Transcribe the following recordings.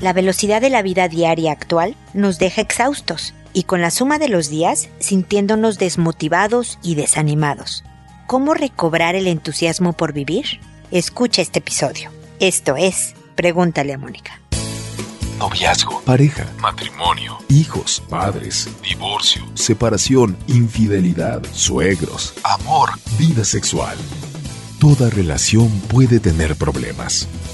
La velocidad de la vida diaria actual nos deja exhaustos y con la suma de los días sintiéndonos desmotivados y desanimados. ¿Cómo recobrar el entusiasmo por vivir? Escucha este episodio. Esto es Pregúntale a Mónica. Noviazgo, pareja, matrimonio, hijos, padres, divorcio, separación, infidelidad, suegros, amor, vida sexual. Toda relación puede tener problemas,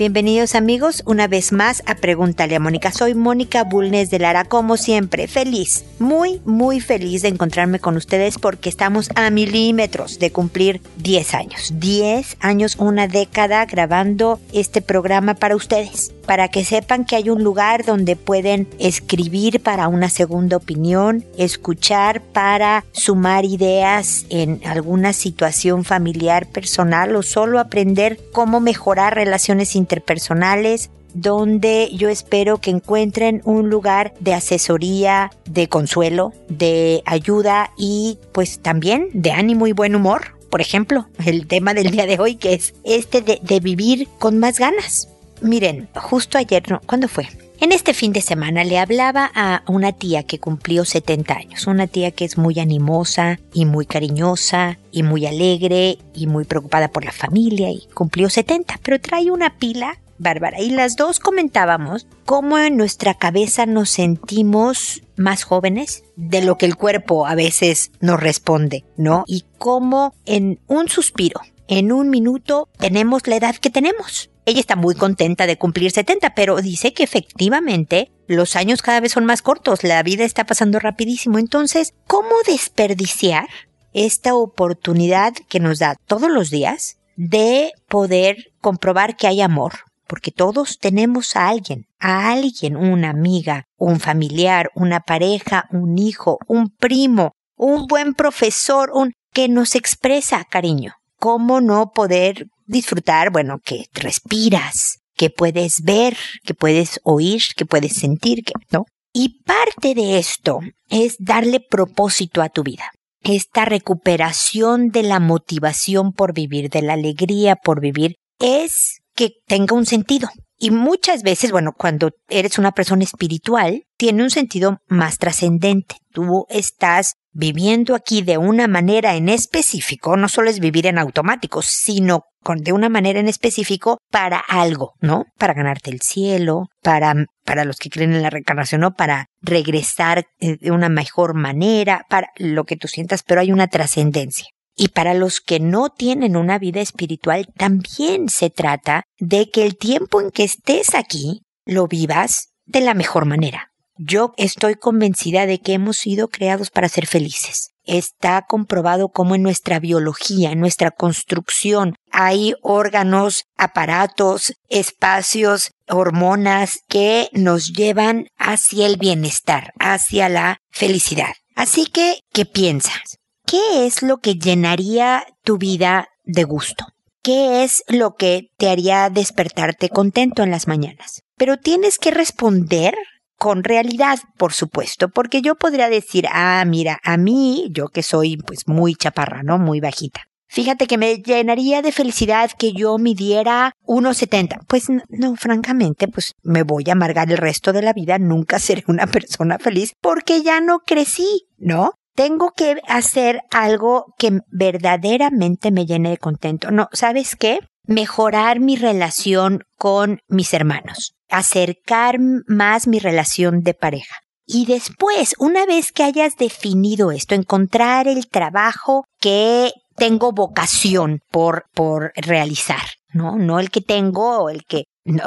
Bienvenidos amigos una vez más a Pregúntale a Mónica. Soy Mónica Bulnes de Lara, como siempre, feliz, muy, muy feliz de encontrarme con ustedes porque estamos a milímetros de cumplir 10 años. 10 años, una década grabando este programa para ustedes para que sepan que hay un lugar donde pueden escribir para una segunda opinión, escuchar para sumar ideas en alguna situación familiar, personal o solo aprender cómo mejorar relaciones interpersonales, donde yo espero que encuentren un lugar de asesoría, de consuelo, de ayuda y pues también de ánimo y buen humor. Por ejemplo, el tema del día de hoy que es este de, vivir con más ganas. Miren, justo ayer, no, ¿cuándo fue? En este fin de semana le hablaba a una tía que cumplió 70 años, una tía que es muy animosa y muy cariñosa y muy alegre y muy preocupada por la familia y cumplió 70, pero trae una pila bárbara y las dos comentábamos cómo en nuestra cabeza nos sentimos más jóvenes de lo que el cuerpo a veces nos responde, ¿no? Y cómo en un suspiro, en un minuto, tenemos la edad que tenemos. Ella está muy contenta de cumplir 70, pero dice que efectivamente los años cada vez son más cortos, la vida está pasando rapidísimo. Entonces, ¿cómo desperdiciar esta oportunidad que nos da todos los días de poder comprobar que hay amor? Porque todos tenemos a alguien, a alguien, una amiga, un familiar, una pareja, un hijo, un primo, un buen profesor, un que nos expresa cariño. ¿Cómo no poder disfrutar, bueno, que respiras, que puedes ver, que puedes oír, que puedes sentir, que, ¿no? Y parte de esto es darle propósito a tu vida. Esta recuperación de la motivación por vivir, de la alegría por vivir, es que tenga un sentido. Y muchas veces, bueno, cuando eres una persona espiritual, tiene un sentido más trascendente. Tú estás viviendo aquí de una manera en específico, no solo es vivir en automático, sino con, de una manera en específico para algo, ¿no? Para ganarte el cielo, para, para los que creen en la reencarnación, ¿no? Para regresar eh, de una mejor manera, para lo que tú sientas, pero hay una trascendencia. Y para los que no tienen una vida espiritual, también se trata de que el tiempo en que estés aquí lo vivas de la mejor manera. Yo estoy convencida de que hemos sido creados para ser felices. Está comprobado cómo en nuestra biología, en nuestra construcción, hay órganos, aparatos, espacios, hormonas que nos llevan hacia el bienestar, hacia la felicidad. Así que, ¿qué piensas? ¿Qué es lo que llenaría tu vida de gusto? ¿Qué es lo que te haría despertarte contento en las mañanas? Pero tienes que responder con realidad, por supuesto, porque yo podría decir, ah, mira, a mí, yo que soy pues muy chaparra, ¿no? Muy bajita. Fíjate que me llenaría de felicidad que yo midiera 1,70. Pues no, francamente, pues me voy a amargar el resto de la vida, nunca seré una persona feliz porque ya no crecí, ¿no? Tengo que hacer algo que verdaderamente me llene de contento. No, ¿sabes qué? Mejorar mi relación con mis hermanos acercar más mi relación de pareja. Y después, una vez que hayas definido esto, encontrar el trabajo que tengo vocación por, por realizar, ¿no? No el que tengo o el que,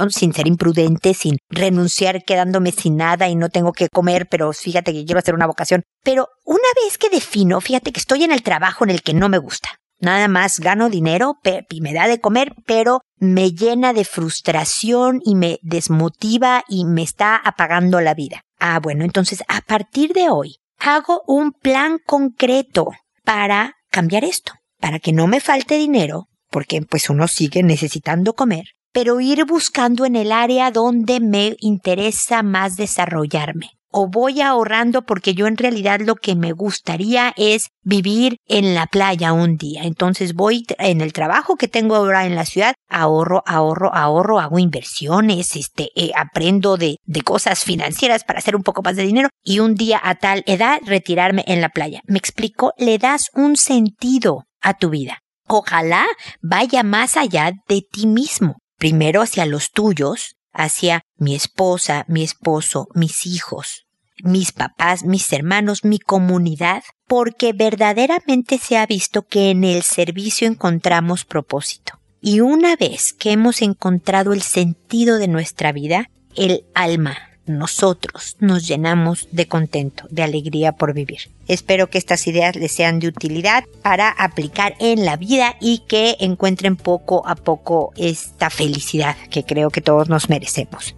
sin ser imprudente, sin renunciar quedándome sin nada y no tengo que comer, pero fíjate que quiero hacer una vocación. Pero una vez que defino, fíjate que estoy en el trabajo en el que no me gusta. Nada más gano dinero y me da de comer, pero me llena de frustración y me desmotiva y me está apagando la vida. Ah, bueno, entonces a partir de hoy hago un plan concreto para cambiar esto, para que no me falte dinero, porque pues uno sigue necesitando comer, pero ir buscando en el área donde me interesa más desarrollarme o voy ahorrando porque yo en realidad lo que me gustaría es vivir en la playa un día. Entonces voy en el trabajo que tengo ahora en la ciudad, ahorro, ahorro, ahorro, hago inversiones, este, eh, aprendo de, de cosas financieras para hacer un poco más de dinero y un día a tal edad retirarme en la playa. Me explico, le das un sentido a tu vida. Ojalá vaya más allá de ti mismo. Primero hacia los tuyos, hacia mi esposa, mi esposo, mis hijos, mis papás, mis hermanos, mi comunidad, porque verdaderamente se ha visto que en el servicio encontramos propósito. Y una vez que hemos encontrado el sentido de nuestra vida, el alma, nosotros nos llenamos de contento, de alegría por vivir. Espero que estas ideas les sean de utilidad para aplicar en la vida y que encuentren poco a poco esta felicidad que creo que todos nos merecemos.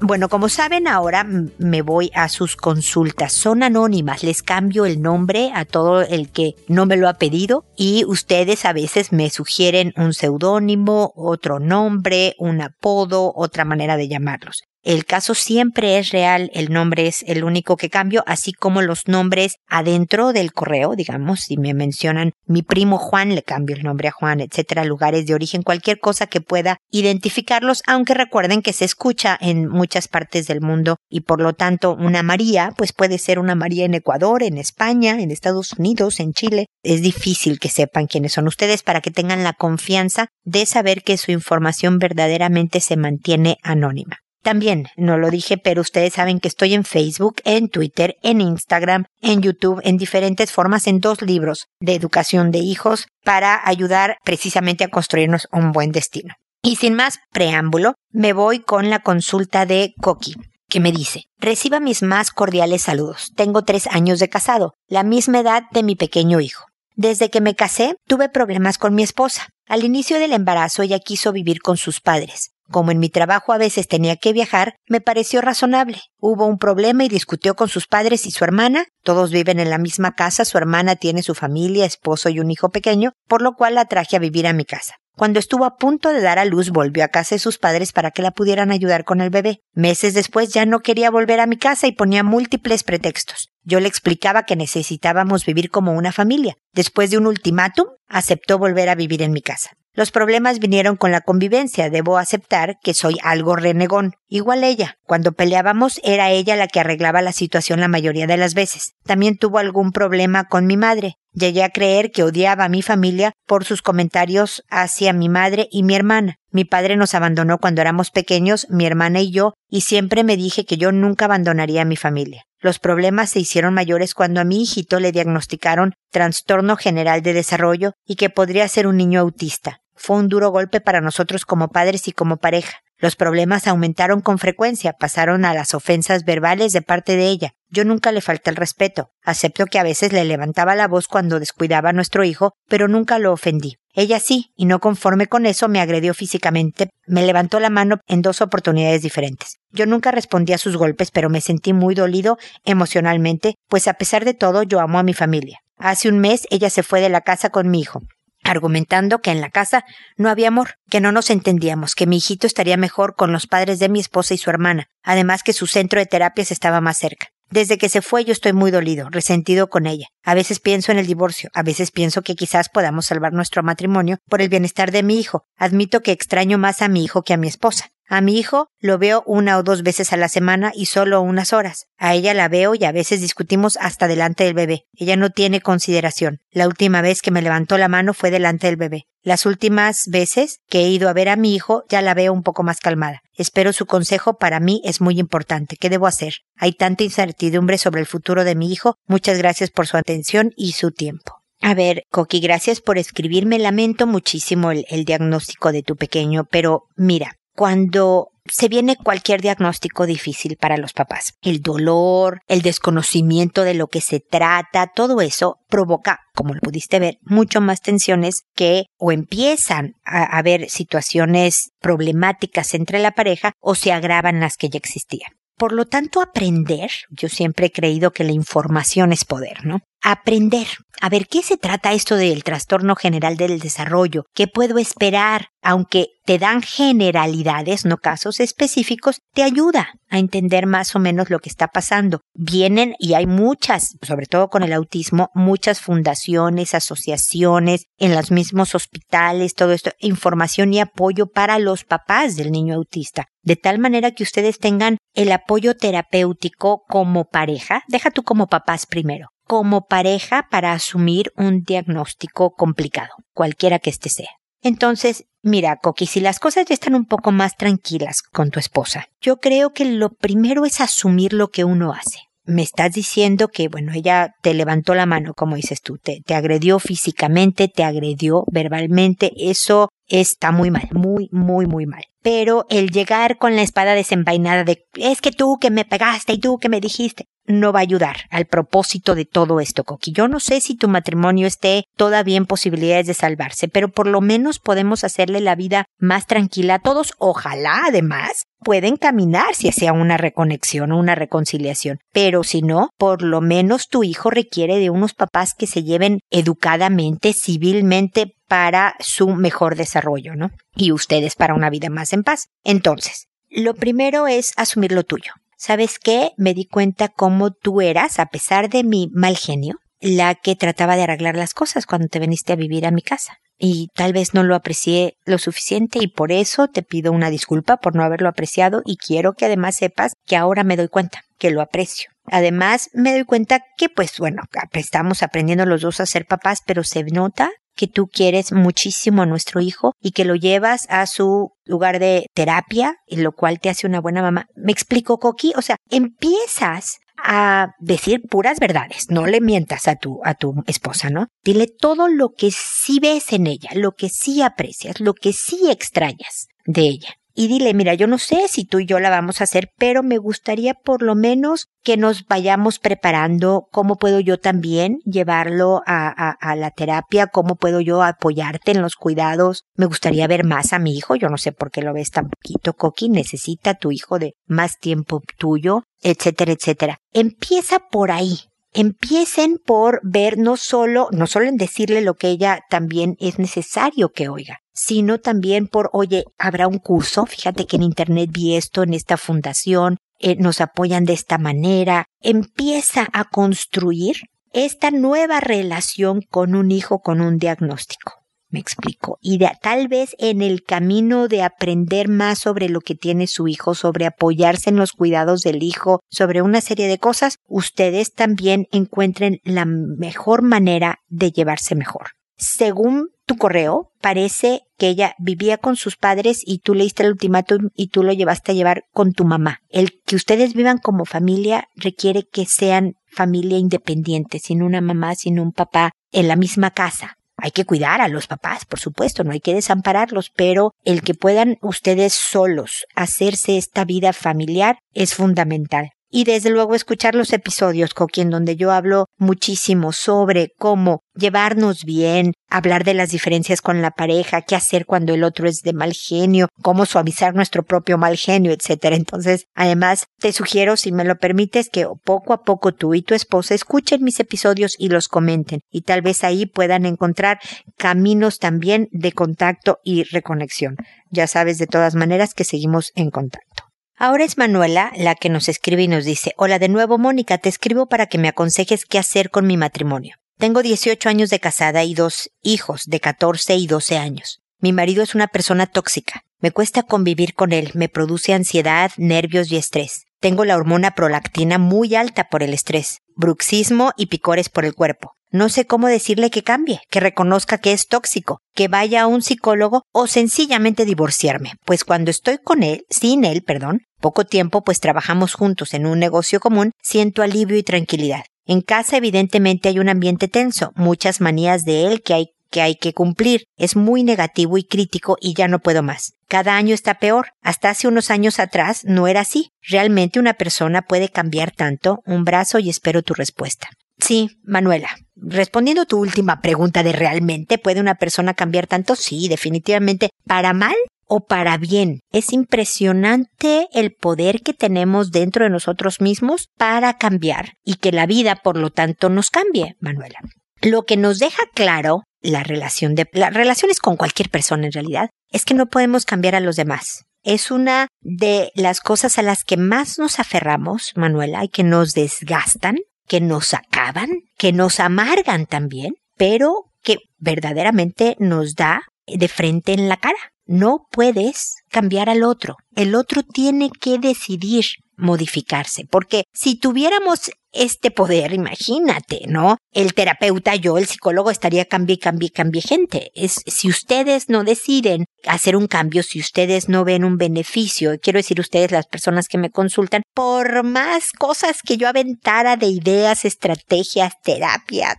Bueno, como saben, ahora me voy a sus consultas. Son anónimas, les cambio el nombre a todo el que no me lo ha pedido y ustedes a veces me sugieren un seudónimo, otro nombre, un apodo, otra manera de llamarlos. El caso siempre es real, el nombre es el único que cambio, así como los nombres adentro del correo, digamos, si me mencionan mi primo Juan, le cambio el nombre a Juan, etcétera, lugares de origen, cualquier cosa que pueda identificarlos, aunque recuerden que se escucha en muchas partes del mundo y por lo tanto una María, pues puede ser una María en Ecuador, en España, en Estados Unidos, en Chile. Es difícil que sepan quiénes son ustedes para que tengan la confianza de saber que su información verdaderamente se mantiene anónima. También, no lo dije, pero ustedes saben que estoy en Facebook, en Twitter, en Instagram, en YouTube, en diferentes formas, en dos libros de educación de hijos para ayudar precisamente a construirnos un buen destino. Y sin más preámbulo, me voy con la consulta de Coqui que me dice, reciba mis más cordiales saludos. Tengo tres años de casado, la misma edad de mi pequeño hijo. Desde que me casé, tuve problemas con mi esposa. Al inicio del embarazo ella quiso vivir con sus padres. Como en mi trabajo a veces tenía que viajar, me pareció razonable. Hubo un problema y discutió con sus padres y su hermana. Todos viven en la misma casa, su hermana tiene su familia, esposo y un hijo pequeño, por lo cual la traje a vivir a mi casa. Cuando estuvo a punto de dar a luz, volvió a casa de sus padres para que la pudieran ayudar con el bebé. Meses después ya no quería volver a mi casa y ponía múltiples pretextos. Yo le explicaba que necesitábamos vivir como una familia. Después de un ultimátum, aceptó volver a vivir en mi casa. Los problemas vinieron con la convivencia. Debo aceptar que soy algo renegón. Igual ella. Cuando peleábamos era ella la que arreglaba la situación la mayoría de las veces. También tuvo algún problema con mi madre. Llegué a creer que odiaba a mi familia por sus comentarios hacia mi madre y mi hermana. Mi padre nos abandonó cuando éramos pequeños, mi hermana y yo, y siempre me dije que yo nunca abandonaría a mi familia. Los problemas se hicieron mayores cuando a mi hijito le diagnosticaron trastorno general de desarrollo y que podría ser un niño autista. Fue un duro golpe para nosotros como padres y como pareja. Los problemas aumentaron con frecuencia, pasaron a las ofensas verbales de parte de ella. Yo nunca le falté el respeto. Acepto que a veces le levantaba la voz cuando descuidaba a nuestro hijo, pero nunca lo ofendí. Ella sí, y no conforme con eso me agredió físicamente, me levantó la mano en dos oportunidades diferentes. Yo nunca respondí a sus golpes, pero me sentí muy dolido emocionalmente, pues a pesar de todo yo amo a mi familia. Hace un mes ella se fue de la casa con mi hijo argumentando que en la casa no había amor, que no nos entendíamos, que mi hijito estaría mejor con los padres de mi esposa y su hermana, además que su centro de terapias estaba más cerca. Desde que se fue yo estoy muy dolido, resentido con ella. A veces pienso en el divorcio, a veces pienso que quizás podamos salvar nuestro matrimonio por el bienestar de mi hijo. Admito que extraño más a mi hijo que a mi esposa. A mi hijo lo veo una o dos veces a la semana y solo unas horas. A ella la veo y a veces discutimos hasta delante del bebé. Ella no tiene consideración. La última vez que me levantó la mano fue delante del bebé. Las últimas veces que he ido a ver a mi hijo ya la veo un poco más calmada. Espero su consejo para mí es muy importante. ¿Qué debo hacer? Hay tanta incertidumbre sobre el futuro de mi hijo. Muchas gracias por su atención y su tiempo. A ver, Coqui, gracias por escribirme. Lamento muchísimo el, el diagnóstico de tu pequeño, pero mira, cuando se viene cualquier diagnóstico difícil para los papás. El dolor, el desconocimiento de lo que se trata, todo eso provoca, como lo pudiste ver, mucho más tensiones que o empiezan a haber situaciones problemáticas entre la pareja o se agravan las que ya existían. Por lo tanto, aprender, yo siempre he creído que la información es poder, ¿no? Aprender. A ver, ¿qué se trata esto del trastorno general del desarrollo? ¿Qué puedo esperar? Aunque te dan generalidades, no casos específicos, te ayuda a entender más o menos lo que está pasando. Vienen, y hay muchas, sobre todo con el autismo, muchas fundaciones, asociaciones, en los mismos hospitales, todo esto, información y apoyo para los papás del niño autista. De tal manera que ustedes tengan el apoyo terapéutico como pareja. Deja tú como papás primero como pareja para asumir un diagnóstico complicado, cualquiera que este sea. Entonces, mira, Coqui, si las cosas ya están un poco más tranquilas con tu esposa, yo creo que lo primero es asumir lo que uno hace. Me estás diciendo que, bueno, ella te levantó la mano, como dices tú, te, te agredió físicamente, te agredió verbalmente, eso está muy mal, muy, muy, muy mal. Pero el llegar con la espada desenvainada de es que tú que me pegaste y tú que me dijiste, no va a ayudar al propósito de todo esto, Coqui. Yo no sé si tu matrimonio esté todavía en posibilidades de salvarse, pero por lo menos podemos hacerle la vida más tranquila a todos. Ojalá, además, pueden caminar si hacia una reconexión o una reconciliación. Pero si no, por lo menos tu hijo requiere de unos papás que se lleven educadamente, civilmente, para su mejor desarrollo, ¿no? Y ustedes para una vida más en paz. Entonces, lo primero es asumir lo tuyo. ¿Sabes qué? Me di cuenta cómo tú eras, a pesar de mi mal genio, la que trataba de arreglar las cosas cuando te viniste a vivir a mi casa. Y tal vez no lo aprecié lo suficiente y por eso te pido una disculpa por no haberlo apreciado y quiero que además sepas que ahora me doy cuenta que lo aprecio. Además, me doy cuenta que, pues bueno, estamos aprendiendo los dos a ser papás, pero se nota que tú quieres muchísimo a nuestro hijo y que lo llevas a su lugar de terapia, y lo cual te hace una buena mamá. ¿Me explico, Coqui? O sea, empiezas a decir puras verdades, no le mientas a tu, a tu esposa, ¿no? Dile todo lo que sí ves en ella, lo que sí aprecias, lo que sí extrañas de ella y dile, mira, yo no sé si tú y yo la vamos a hacer, pero me gustaría por lo menos que nos vayamos preparando, cómo puedo yo también llevarlo a, a, la terapia, cómo puedo yo apoyarte en los cuidados. Me gustaría ver más a mi hijo, yo no sé por qué lo ves tan poquito, Coqui, necesita tu hijo de más tiempo tuyo, etcétera, etcétera. Empieza por ahí, empiecen por ver no solo, no solo en decirle lo que ella también es necesario que oiga, sino también por, oye, habrá un curso, fíjate que en Internet vi esto en esta fundación, eh, nos apoyan de esta manera, empieza a construir esta nueva relación con un hijo con un diagnóstico. Me explico. Y tal vez en el camino de aprender más sobre lo que tiene su hijo, sobre apoyarse en los cuidados del hijo, sobre una serie de cosas, ustedes también encuentren la mejor manera de llevarse mejor. Según tu correo, parece que ella vivía con sus padres y tú leíste el ultimátum y tú lo llevaste a llevar con tu mamá. El que ustedes vivan como familia requiere que sean familia independiente, sin una mamá, sin un papá, en la misma casa. Hay que cuidar a los papás, por supuesto, no hay que desampararlos, pero el que puedan ustedes solos hacerse esta vida familiar es fundamental y desde luego escuchar los episodios, Coqui, en donde yo hablo muchísimo sobre cómo llevarnos bien, hablar de las diferencias con la pareja, qué hacer cuando el otro es de mal genio, cómo suavizar nuestro propio mal genio, etcétera. Entonces, además, te sugiero, si me lo permites, que poco a poco tú y tu esposa escuchen mis episodios y los comenten, y tal vez ahí puedan encontrar caminos también de contacto y reconexión. Ya sabes de todas maneras que seguimos en contacto. Ahora es Manuela la que nos escribe y nos dice, Hola de nuevo Mónica, te escribo para que me aconsejes qué hacer con mi matrimonio. Tengo 18 años de casada y dos hijos de 14 y 12 años. Mi marido es una persona tóxica. Me cuesta convivir con él, me produce ansiedad, nervios y estrés. Tengo la hormona prolactina muy alta por el estrés, bruxismo y picores por el cuerpo. No sé cómo decirle que cambie, que reconozca que es tóxico, que vaya a un psicólogo o sencillamente divorciarme, pues cuando estoy con él, sin él, perdón, poco tiempo pues trabajamos juntos en un negocio común, siento alivio y tranquilidad. En casa evidentemente hay un ambiente tenso, muchas manías de él que hay que cumplir. Es muy negativo y crítico y ya no puedo más. Cada año está peor. Hasta hace unos años atrás no era así. ¿Realmente una persona puede cambiar tanto? Un brazo y espero tu respuesta. Sí, Manuela. Respondiendo tu última pregunta de realmente puede una persona cambiar tanto, sí, definitivamente. Para mal o para bien. Es impresionante el poder que tenemos dentro de nosotros mismos para cambiar y que la vida, por lo tanto, nos cambie, Manuela. Lo que nos deja claro la relación de las relaciones con cualquier persona en realidad es que no podemos cambiar a los demás. Es una de las cosas a las que más nos aferramos, Manuela, y que nos desgastan, que nos acaban, que nos amargan también, pero que verdaderamente nos da de frente en la cara. No puedes cambiar al otro. El otro tiene que decidir modificarse, porque si tuviéramos este poder, imagínate, ¿no? El terapeuta, yo, el psicólogo estaría cambie, cambie, cambie gente. Es, si ustedes no deciden hacer un cambio, si ustedes no ven un beneficio, quiero decir ustedes, las personas que me consultan, por más cosas que yo aventara de ideas, estrategias, terapia,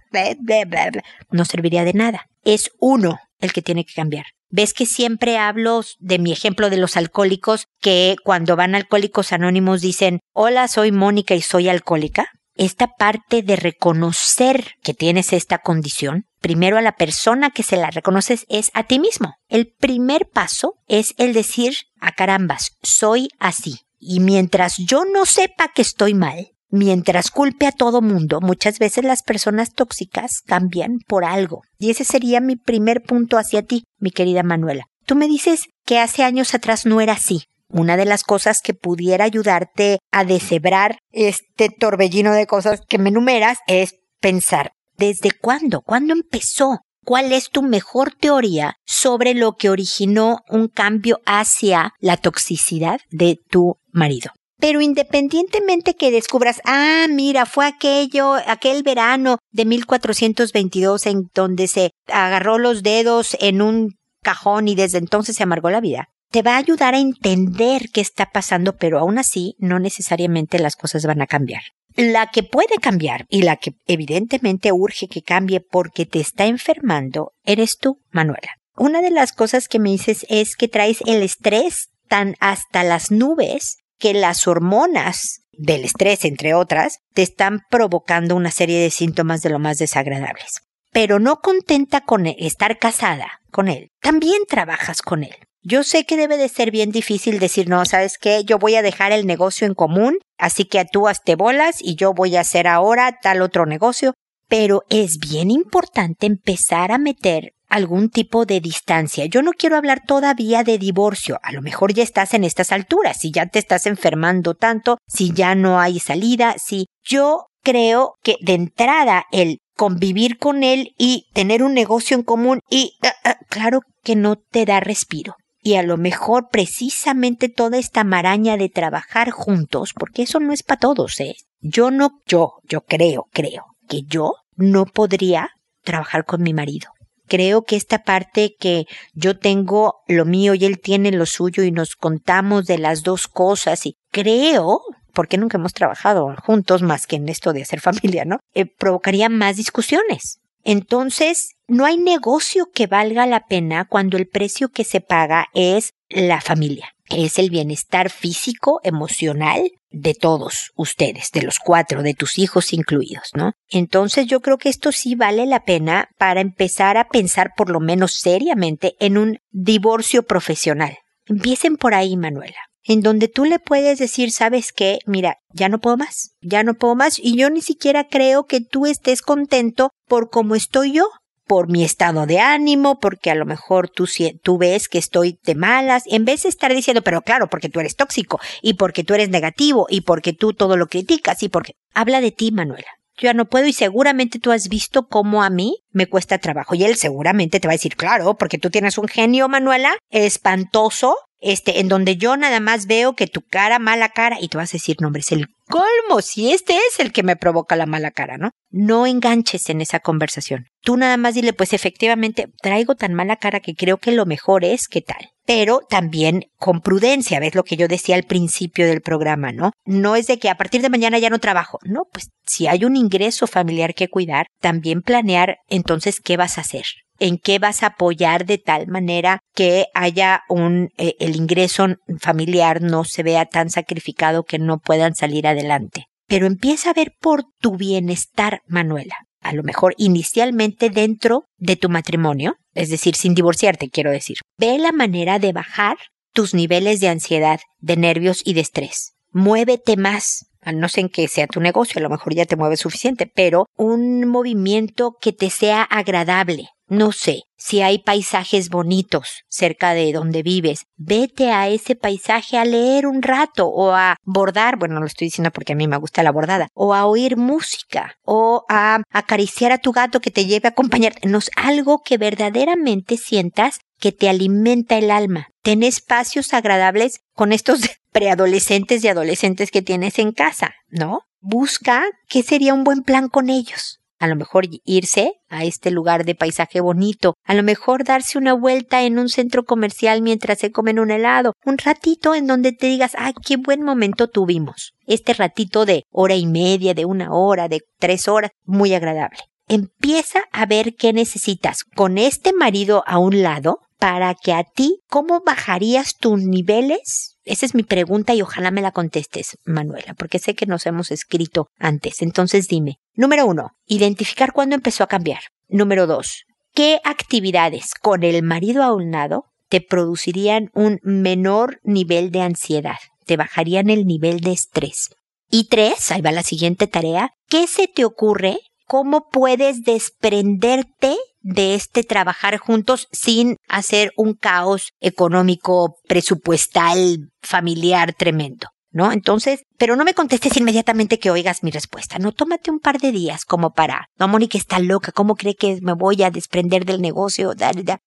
no serviría de nada. Es uno el que tiene que cambiar. Ves que siempre hablo de mi ejemplo de los alcohólicos que cuando van alcohólicos anónimos dicen, hola, soy Mónica y soy alcohólica. Esta parte de reconocer que tienes esta condición, primero a la persona que se la reconoces es a ti mismo. El primer paso es el decir, a carambas, soy así. Y mientras yo no sepa que estoy mal, Mientras culpe a todo mundo, muchas veces las personas tóxicas cambian por algo. Y ese sería mi primer punto hacia ti, mi querida Manuela. Tú me dices que hace años atrás no era así. Una de las cosas que pudiera ayudarte a deshebrar este torbellino de cosas que me enumeras es pensar, ¿desde cuándo? ¿Cuándo empezó? ¿Cuál es tu mejor teoría sobre lo que originó un cambio hacia la toxicidad de tu marido? Pero independientemente que descubras, ah, mira, fue aquello, aquel verano de 1422 en donde se agarró los dedos en un cajón y desde entonces se amargó la vida, te va a ayudar a entender qué está pasando, pero aún así no necesariamente las cosas van a cambiar. La que puede cambiar y la que evidentemente urge que cambie porque te está enfermando eres tú, Manuela. Una de las cosas que me dices es que traes el estrés tan hasta las nubes que las hormonas del estrés, entre otras, te están provocando una serie de síntomas de lo más desagradables. Pero no contenta con estar casada con él, también trabajas con él. Yo sé que debe de ser bien difícil decir, no, ¿sabes qué? Yo voy a dejar el negocio en común, así que tú hazte bolas y yo voy a hacer ahora tal otro negocio. Pero es bien importante empezar a meter algún tipo de distancia. Yo no quiero hablar todavía de divorcio. A lo mejor ya estás en estas alturas, si ya te estás enfermando tanto, si ya no hay salida, si yo creo que de entrada el convivir con él y tener un negocio en común y ah, ah, claro que no te da respiro. Y a lo mejor precisamente toda esta maraña de trabajar juntos, porque eso no es para todos, ¿eh? Yo no, yo, yo creo, creo que yo no podría trabajar con mi marido creo que esta parte que yo tengo lo mío y él tiene lo suyo y nos contamos de las dos cosas y creo, porque nunca hemos trabajado juntos más que en esto de hacer familia, ¿no? Eh, provocaría más discusiones. Entonces, no hay negocio que valga la pena cuando el precio que se paga es la familia. Es el bienestar físico, emocional de todos ustedes, de los cuatro, de tus hijos incluidos, ¿no? Entonces yo creo que esto sí vale la pena para empezar a pensar por lo menos seriamente en un divorcio profesional. Empiecen por ahí, Manuela en donde tú le puedes decir, sabes qué, mira, ya no puedo más, ya no puedo más, y yo ni siquiera creo que tú estés contento por cómo estoy yo por mi estado de ánimo, porque a lo mejor tú, tú ves que estoy de malas, en vez de estar diciendo, pero claro, porque tú eres tóxico, y porque tú eres negativo, y porque tú todo lo criticas, y porque... Habla de ti, Manuela. Yo ya no puedo y seguramente tú has visto cómo a mí me cuesta trabajo. Y él seguramente te va a decir, claro, porque tú tienes un genio, Manuela, espantoso, este, en donde yo nada más veo que tu cara, mala cara, y tú vas a decir, no, hombre, es el colmo, si este es el que me provoca la mala cara, ¿no? No enganches en esa conversación. Tú nada más dile, pues efectivamente, traigo tan mala cara que creo que lo mejor es que tal. Pero también con prudencia, ves lo que yo decía al principio del programa, ¿no? No es de que a partir de mañana ya no trabajo. No, pues si hay un ingreso familiar que cuidar, también planear entonces qué vas a hacer en qué vas a apoyar de tal manera que haya un, eh, el ingreso familiar no se vea tan sacrificado que no puedan salir adelante. Pero empieza a ver por tu bienestar, Manuela. a lo mejor inicialmente dentro de tu matrimonio, es decir, sin divorciarte, quiero decir. Ve la manera de bajar tus niveles de ansiedad, de nervios y de estrés. Muévete más. No sé en qué sea tu negocio, a lo mejor ya te mueves suficiente, pero un movimiento que te sea agradable, no sé, si hay paisajes bonitos cerca de donde vives, vete a ese paisaje a leer un rato o a bordar, bueno, lo estoy diciendo porque a mí me gusta la bordada, o a oír música o a acariciar a tu gato que te lleve a acompañarte, no es algo que verdaderamente sientas que te alimenta el alma. Ten espacios agradables con estos preadolescentes y adolescentes que tienes en casa, ¿no? Busca qué sería un buen plan con ellos a lo mejor irse a este lugar de paisaje bonito, a lo mejor darse una vuelta en un centro comercial mientras se comen un helado, un ratito en donde te digas, ay, qué buen momento tuvimos. Este ratito de hora y media, de una hora, de tres horas, muy agradable. Empieza a ver qué necesitas con este marido a un lado para que a ti, ¿cómo bajarías tus niveles esa es mi pregunta y ojalá me la contestes, Manuela, porque sé que nos hemos escrito antes. Entonces dime, número uno, identificar cuándo empezó a cambiar. Número dos, ¿qué actividades con el marido a un lado te producirían un menor nivel de ansiedad? Te bajarían el nivel de estrés. Y tres, ahí va la siguiente tarea, ¿qué se te ocurre? ¿Cómo puedes desprenderte de este trabajar juntos sin hacer un caos económico, presupuestal, familiar tremendo. ¿No? Entonces, pero no me contestes inmediatamente que oigas mi respuesta. No, tómate un par de días como para. No, Mónica está loca. ¿Cómo cree que me voy a desprender del negocio?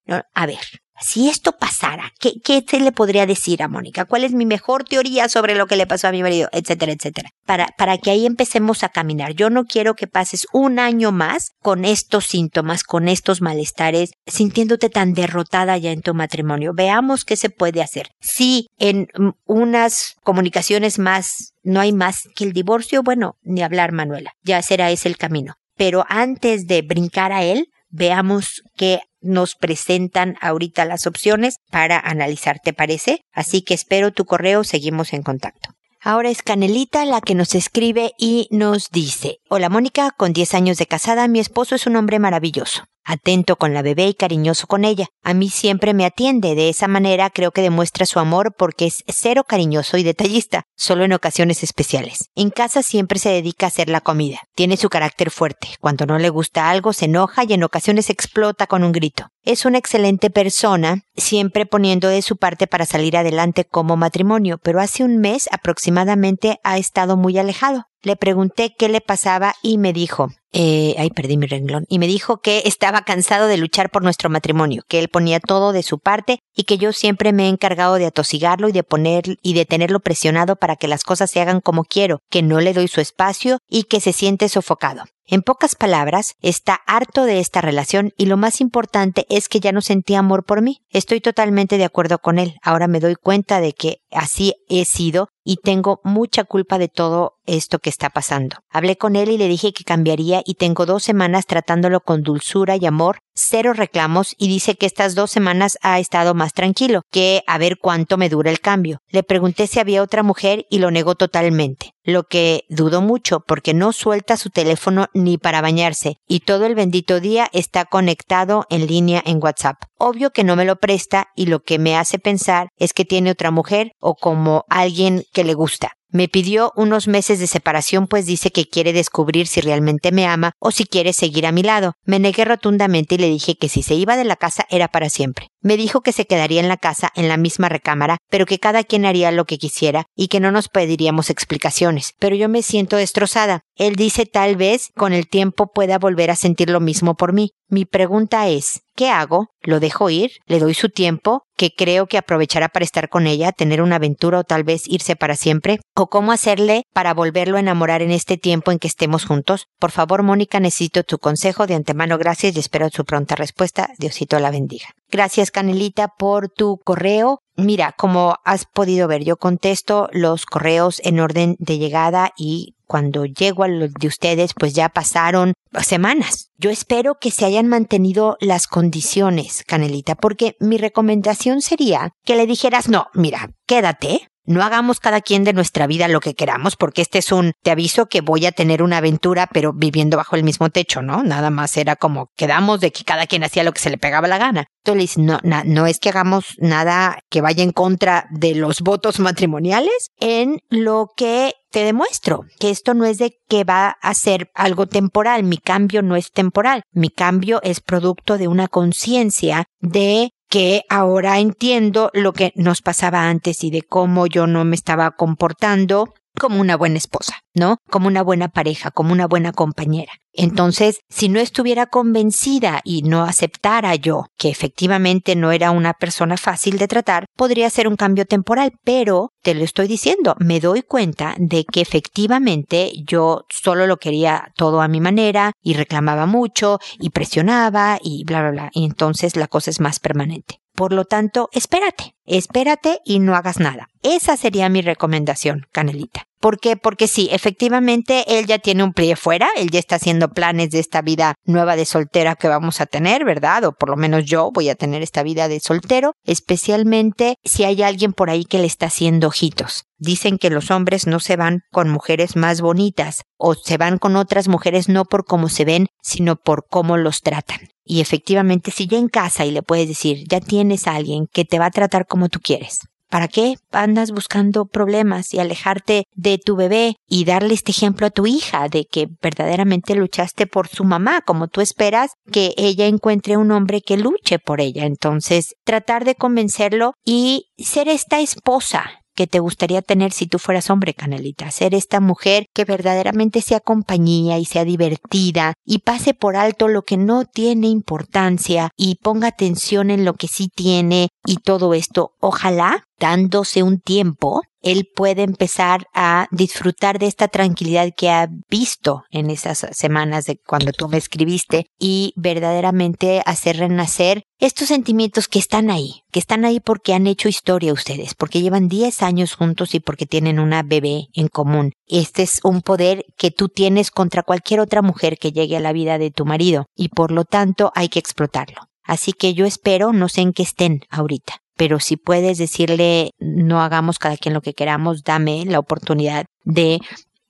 No, a ver, si esto pasara, ¿qué, ¿qué se le podría decir a Mónica? ¿Cuál es mi mejor teoría sobre lo que le pasó a mi marido? Etcétera, etcétera. Para, para que ahí empecemos a caminar. Yo no quiero que pases un año más con estos síntomas, con estos malestares, sintiéndote tan derrotada ya en tu matrimonio. Veamos qué se puede hacer. Si en unas comunicaciones más no hay más que el divorcio, bueno, ni hablar, Manuela. Ya será ese el camino. Pero antes de brincar a él, veamos qué nos presentan ahorita las opciones para analizar, ¿te parece? Así que espero tu correo, seguimos en contacto. Ahora es Canelita la que nos escribe y nos dice, Hola Mónica, con 10 años de casada, mi esposo es un hombre maravilloso atento con la bebé y cariñoso con ella. A mí siempre me atiende, de esa manera creo que demuestra su amor porque es cero cariñoso y detallista, solo en ocasiones especiales. En casa siempre se dedica a hacer la comida. Tiene su carácter fuerte. Cuando no le gusta algo se enoja y en ocasiones explota con un grito. Es una excelente persona, siempre poniendo de su parte para salir adelante como matrimonio, pero hace un mes aproximadamente ha estado muy alejado. Le pregunté qué le pasaba y me dijo, eh, ay, perdí mi renglón, y me dijo que estaba cansado de luchar por nuestro matrimonio, que él ponía todo de su parte y que yo siempre me he encargado de atosigarlo y de poner y de tenerlo presionado para que las cosas se hagan como quiero, que no le doy su espacio y que se siente sofocado. En pocas palabras, está harto de esta relación y lo más importante es que ya no sentía amor por mí. Estoy totalmente de acuerdo con él. Ahora me doy cuenta de que así he sido y tengo mucha culpa de todo esto que está pasando. Hablé con él y le dije que cambiaría y tengo dos semanas tratándolo con dulzura y amor, cero reclamos y dice que estas dos semanas ha estado más tranquilo, que a ver cuánto me dura el cambio. Le pregunté si había otra mujer y lo negó totalmente, lo que dudo mucho porque no suelta su teléfono ni para bañarse y todo el bendito día está conectado en línea en WhatsApp. Obvio que no me lo presta y lo que me hace pensar es que tiene otra mujer o como alguien que le gusta. Me pidió unos meses de separación pues dice que quiere descubrir si realmente me ama o si quiere seguir a mi lado. Me negué rotundamente y le dije que si se iba de la casa era para siempre. Me dijo que se quedaría en la casa en la misma recámara, pero que cada quien haría lo que quisiera y que no nos pediríamos explicaciones. Pero yo me siento destrozada. Él dice tal vez con el tiempo pueda volver a sentir lo mismo por mí. Mi pregunta es, ¿qué hago? ¿Lo dejo ir? ¿Le doy su tiempo? que creo que aprovechará para estar con ella, tener una aventura o tal vez irse para siempre? ¿O cómo hacerle para volverlo a enamorar en este tiempo en que estemos juntos? Por favor, Mónica, necesito tu consejo. De antemano, gracias y espero su pronta respuesta. Diosito la bendiga. Gracias, Canelita, por tu correo. Mira, como has podido ver, yo contesto los correos en orden de llegada y cuando llego a los de ustedes, pues ya pasaron semanas. Yo espero que se hayan mantenido las condiciones, Canelita, porque mi recomendación sería que le dijeras, no, mira, quédate, no hagamos cada quien de nuestra vida lo que queramos, porque este es un, te aviso que voy a tener una aventura, pero viviendo bajo el mismo techo, ¿no? Nada más era como quedamos de que cada quien hacía lo que se le pegaba la gana. Entonces no, no es que hagamos nada que vaya en contra de los votos matrimoniales en lo que te demuestro que esto no es de que va a ser algo temporal, mi cambio no es temporal, mi cambio es producto de una conciencia de que ahora entiendo lo que nos pasaba antes y de cómo yo no me estaba comportando como una buena esposa, ¿no? Como una buena pareja, como una buena compañera. Entonces, si no estuviera convencida y no aceptara yo que efectivamente no era una persona fácil de tratar, podría ser un cambio temporal, pero te lo estoy diciendo, me doy cuenta de que efectivamente yo solo lo quería todo a mi manera y reclamaba mucho y presionaba y bla, bla, bla. Y entonces la cosa es más permanente. Por lo tanto, espérate, espérate y no hagas nada. Esa sería mi recomendación, Canelita. ¿Por qué? Porque sí, efectivamente, él ya tiene un pie fuera, él ya está haciendo planes de esta vida nueva de soltera que vamos a tener, ¿verdad? O por lo menos yo voy a tener esta vida de soltero, especialmente si hay alguien por ahí que le está haciendo ojitos. Dicen que los hombres no se van con mujeres más bonitas o se van con otras mujeres no por cómo se ven, sino por cómo los tratan. Y efectivamente, si ya en casa y le puedes decir, ya tienes a alguien que te va a tratar como tú quieres, ¿Para qué andas buscando problemas y alejarte de tu bebé y darle este ejemplo a tu hija de que verdaderamente luchaste por su mamá, como tú esperas que ella encuentre un hombre que luche por ella? Entonces, tratar de convencerlo y ser esta esposa que te gustaría tener si tú fueras hombre, Canelita. Ser esta mujer que verdaderamente sea compañía y sea divertida y pase por alto lo que no tiene importancia y ponga atención en lo que sí tiene y todo esto. Ojalá dándose un tiempo, él puede empezar a disfrutar de esta tranquilidad que ha visto en esas semanas de cuando tú me escribiste y verdaderamente hacer renacer estos sentimientos que están ahí, que están ahí porque han hecho historia ustedes, porque llevan 10 años juntos y porque tienen una bebé en común. Este es un poder que tú tienes contra cualquier otra mujer que llegue a la vida de tu marido y por lo tanto hay que explotarlo. Así que yo espero, no sé en qué estén ahorita, pero si puedes decirle no hagamos cada quien lo que queramos, dame la oportunidad de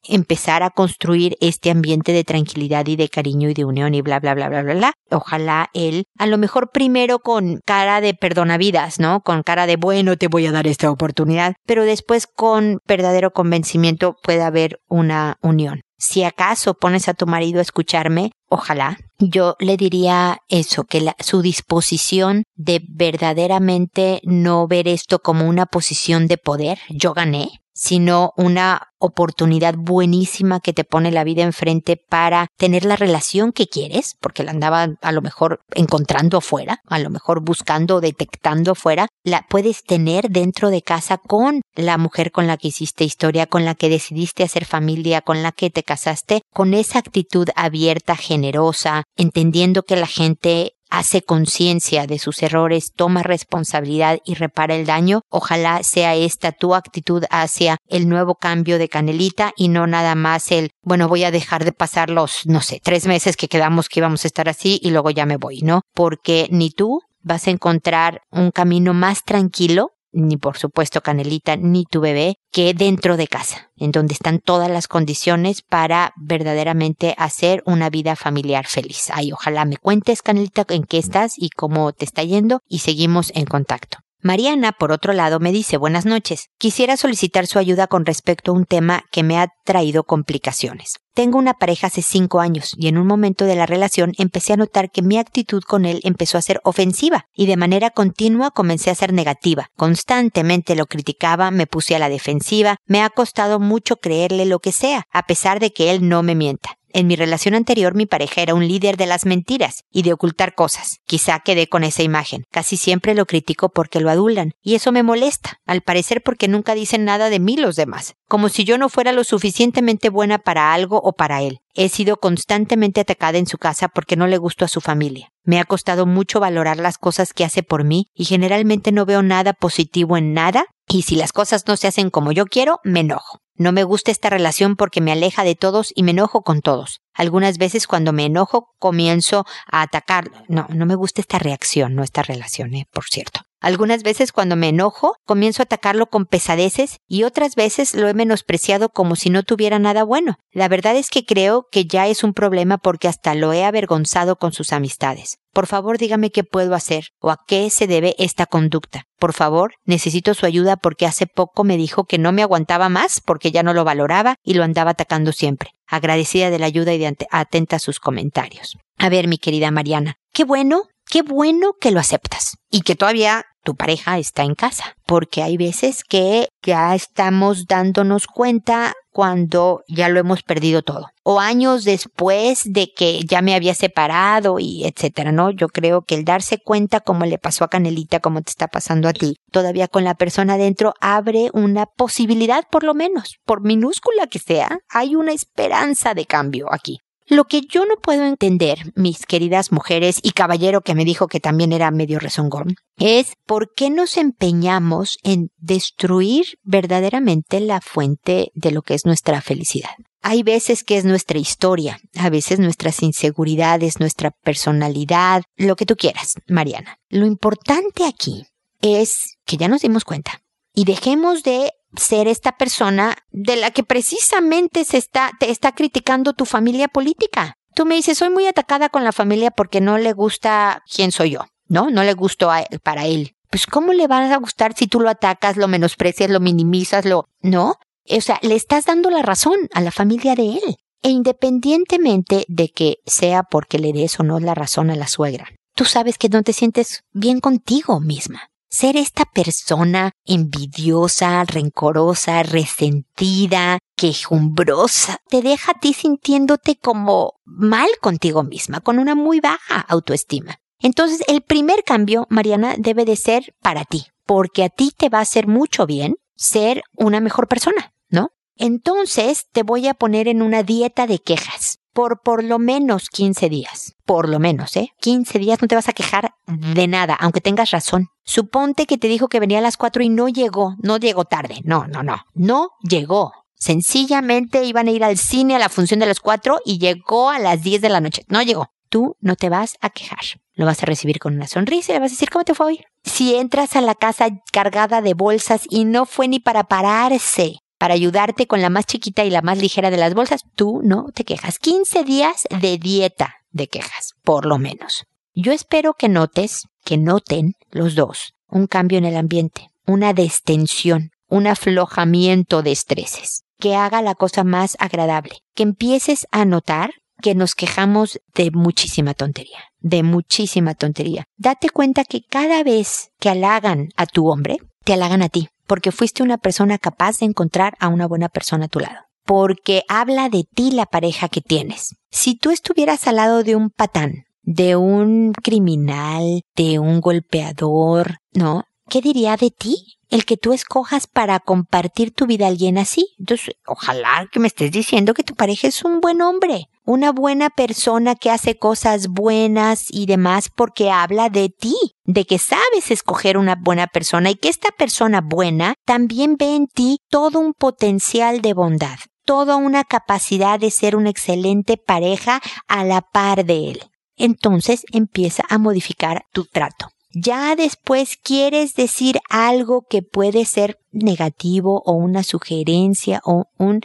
empezar a construir este ambiente de tranquilidad y de cariño y de unión y bla, bla, bla, bla, bla, bla. Ojalá él, a lo mejor primero con cara de perdonavidas, ¿no? Con cara de, bueno, te voy a dar esta oportunidad, pero después con verdadero convencimiento puede haber una unión. Si acaso pones a tu marido a escucharme, ojalá, yo le diría eso, que su disposición de verdaderamente no ver esto como una posición de poder, yo gané, sino una oportunidad buenísima que te pone la vida enfrente para tener la relación que quieres, porque la andaba a lo mejor encontrando afuera, a lo mejor buscando o detectando afuera, la puedes tener dentro de casa con la mujer con la que hiciste historia, con la que decidiste hacer familia, con la que te casaste, con esa actitud abierta, generosa, entendiendo que la gente hace conciencia de sus errores, toma responsabilidad y repara el daño. Ojalá sea esta tu actitud hacia el nuevo cambio de Canelita y no nada más el, bueno, voy a dejar de pasar los, no sé, tres meses que quedamos que íbamos a estar así y luego ya me voy, ¿no? Porque ni tú vas a encontrar un camino más tranquilo ni por supuesto Canelita, ni tu bebé, que dentro de casa, en donde están todas las condiciones para verdaderamente hacer una vida familiar feliz. Ay, ojalá me cuentes, Canelita, en qué estás y cómo te está yendo y seguimos en contacto. Mariana, por otro lado, me dice buenas noches. Quisiera solicitar su ayuda con respecto a un tema que me ha traído complicaciones. Tengo una pareja hace cinco años y en un momento de la relación empecé a notar que mi actitud con él empezó a ser ofensiva y de manera continua comencé a ser negativa. Constantemente lo criticaba, me puse a la defensiva, me ha costado mucho creerle lo que sea, a pesar de que él no me mienta. En mi relación anterior mi pareja era un líder de las mentiras y de ocultar cosas. Quizá quedé con esa imagen. Casi siempre lo critico porque lo adulan. Y eso me molesta, al parecer porque nunca dicen nada de mí los demás. Como si yo no fuera lo suficientemente buena para algo o para él. He sido constantemente atacada en su casa porque no le gusto a su familia. Me ha costado mucho valorar las cosas que hace por mí y generalmente no veo nada positivo en nada y si las cosas no se hacen como yo quiero, me enojo. No me gusta esta relación porque me aleja de todos y me enojo con todos. Algunas veces cuando me enojo comienzo a atacar. No, no me gusta esta reacción, no esta relación, eh, por cierto. Algunas veces cuando me enojo, comienzo a atacarlo con pesadeces y otras veces lo he menospreciado como si no tuviera nada bueno. La verdad es que creo que ya es un problema porque hasta lo he avergonzado con sus amistades. Por favor, dígame qué puedo hacer o a qué se debe esta conducta. Por favor, necesito su ayuda porque hace poco me dijo que no me aguantaba más porque ya no lo valoraba y lo andaba atacando siempre. Agradecida de la ayuda y atenta a sus comentarios. A ver, mi querida Mariana, qué bueno, qué bueno que lo aceptas y que todavía tu pareja está en casa, porque hay veces que ya estamos dándonos cuenta cuando ya lo hemos perdido todo o años después de que ya me había separado y etcétera, ¿no? Yo creo que el darse cuenta como le pasó a Canelita, como te está pasando a ti, todavía con la persona dentro abre una posibilidad por lo menos, por minúscula que sea, hay una esperanza de cambio aquí. Lo que yo no puedo entender, mis queridas mujeres y caballero que me dijo que también era medio rezongón, es por qué nos empeñamos en destruir verdaderamente la fuente de lo que es nuestra felicidad. Hay veces que es nuestra historia, a veces nuestras inseguridades, nuestra personalidad, lo que tú quieras, Mariana. Lo importante aquí es que ya nos dimos cuenta y dejemos de ser esta persona de la que precisamente se está, te está criticando tu familia política. Tú me dices, soy muy atacada con la familia porque no le gusta quién soy yo, ¿no? No le gusto para él. Pues ¿cómo le vas a gustar si tú lo atacas, lo menosprecias, lo minimizas, lo... ¿No? O sea, le estás dando la razón a la familia de él. E independientemente de que sea porque le des o no la razón a la suegra, tú sabes que no te sientes bien contigo misma ser esta persona envidiosa, rencorosa, resentida, quejumbrosa, te deja a ti sintiéndote como mal contigo misma, con una muy baja autoestima. Entonces, el primer cambio, Mariana, debe de ser para ti, porque a ti te va a hacer mucho bien ser una mejor persona, ¿no? Entonces, te voy a poner en una dieta de quejas por por lo menos 15 días. Por lo menos, ¿eh? 15 días no te vas a quejar de nada, aunque tengas razón. Suponte que te dijo que venía a las 4 y no llegó, no llegó tarde. No, no, no, no llegó. Sencillamente iban a ir al cine a la función de las 4 y llegó a las 10 de la noche. No llegó. Tú no te vas a quejar. Lo vas a recibir con una sonrisa y le vas a decir cómo te fue hoy. Si entras a la casa cargada de bolsas y no fue ni para pararse, para ayudarte con la más chiquita y la más ligera de las bolsas, tú no te quejas. 15 días de dieta de quejas, por lo menos. Yo espero que notes, que noten los dos, un cambio en el ambiente, una destensión, un aflojamiento de estreses, que haga la cosa más agradable, que empieces a notar que nos quejamos de muchísima tontería, de muchísima tontería. Date cuenta que cada vez que halagan a tu hombre, te halagan a ti porque fuiste una persona capaz de encontrar a una buena persona a tu lado. Porque habla de ti la pareja que tienes. Si tú estuvieras al lado de un patán, de un criminal, de un golpeador, ¿no? ¿Qué diría de ti? El que tú escojas para compartir tu vida a alguien así. Entonces, ojalá que me estés diciendo que tu pareja es un buen hombre, una buena persona que hace cosas buenas y demás porque habla de ti, de que sabes escoger una buena persona y que esta persona buena también ve en ti todo un potencial de bondad, toda una capacidad de ser una excelente pareja a la par de él. Entonces empieza a modificar tu trato. Ya después quieres decir algo que puede ser negativo o una sugerencia o un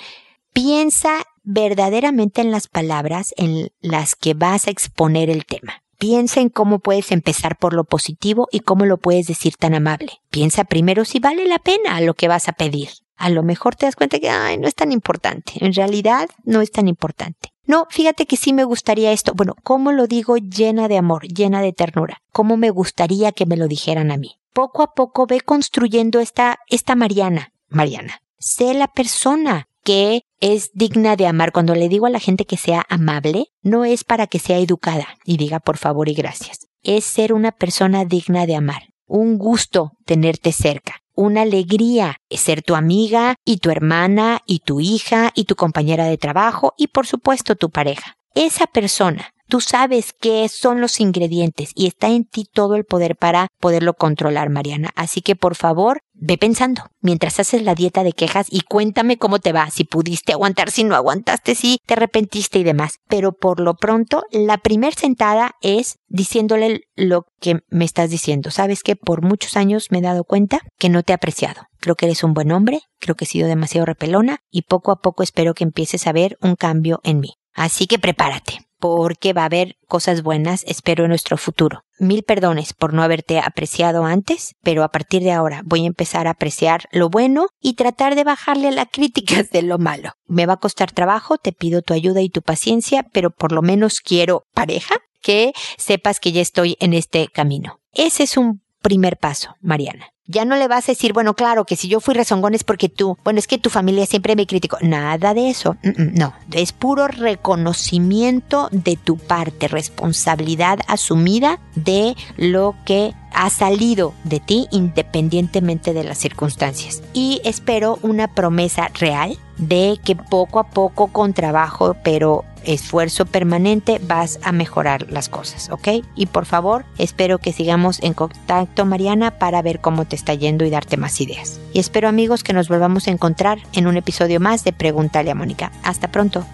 piensa verdaderamente en las palabras en las que vas a exponer el tema. Piensa en cómo puedes empezar por lo positivo y cómo lo puedes decir tan amable. Piensa primero si vale la pena lo que vas a pedir. A lo mejor te das cuenta que Ay, no es tan importante. En realidad no es tan importante. No, fíjate que sí me gustaría esto. Bueno, ¿cómo lo digo llena de amor, llena de ternura? ¿Cómo me gustaría que me lo dijeran a mí? Poco a poco ve construyendo esta, esta Mariana. Mariana. Sé la persona que es digna de amar. Cuando le digo a la gente que sea amable, no es para que sea educada y diga por favor y gracias. Es ser una persona digna de amar. Un gusto tenerte cerca. Una alegría es ser tu amiga y tu hermana y tu hija y tu compañera de trabajo y por supuesto tu pareja. Esa persona Tú sabes qué son los ingredientes y está en ti todo el poder para poderlo controlar, Mariana. Así que por favor, ve pensando mientras haces la dieta de quejas y cuéntame cómo te va, si pudiste aguantar, si no aguantaste, si te arrepentiste y demás. Pero por lo pronto, la primer sentada es diciéndole lo que me estás diciendo. Sabes que por muchos años me he dado cuenta que no te he apreciado. Creo que eres un buen hombre, creo que he sido demasiado repelona y poco a poco espero que empieces a ver un cambio en mí. Así que prepárate porque va a haber cosas buenas, espero, en nuestro futuro. Mil perdones por no haberte apreciado antes, pero a partir de ahora voy a empezar a apreciar lo bueno y tratar de bajarle las críticas de lo malo. Me va a costar trabajo, te pido tu ayuda y tu paciencia, pero por lo menos quiero pareja que sepas que ya estoy en este camino. Ese es un primer paso, Mariana. Ya no le vas a decir, bueno, claro, que si yo fui rezongón es porque tú, bueno, es que tu familia siempre me criticó. Nada de eso. No, es puro reconocimiento de tu parte, responsabilidad asumida de lo que ha salido de ti independientemente de las circunstancias. Y espero una promesa real de que poco a poco con trabajo, pero esfuerzo permanente vas a mejorar las cosas, ¿ok? Y por favor, espero que sigamos en contacto, Mariana, para ver cómo te está yendo y darte más ideas. Y espero, amigos, que nos volvamos a encontrar en un episodio más de Pregúntale a Mónica. Hasta pronto.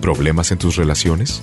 ¿Problemas en tus relaciones?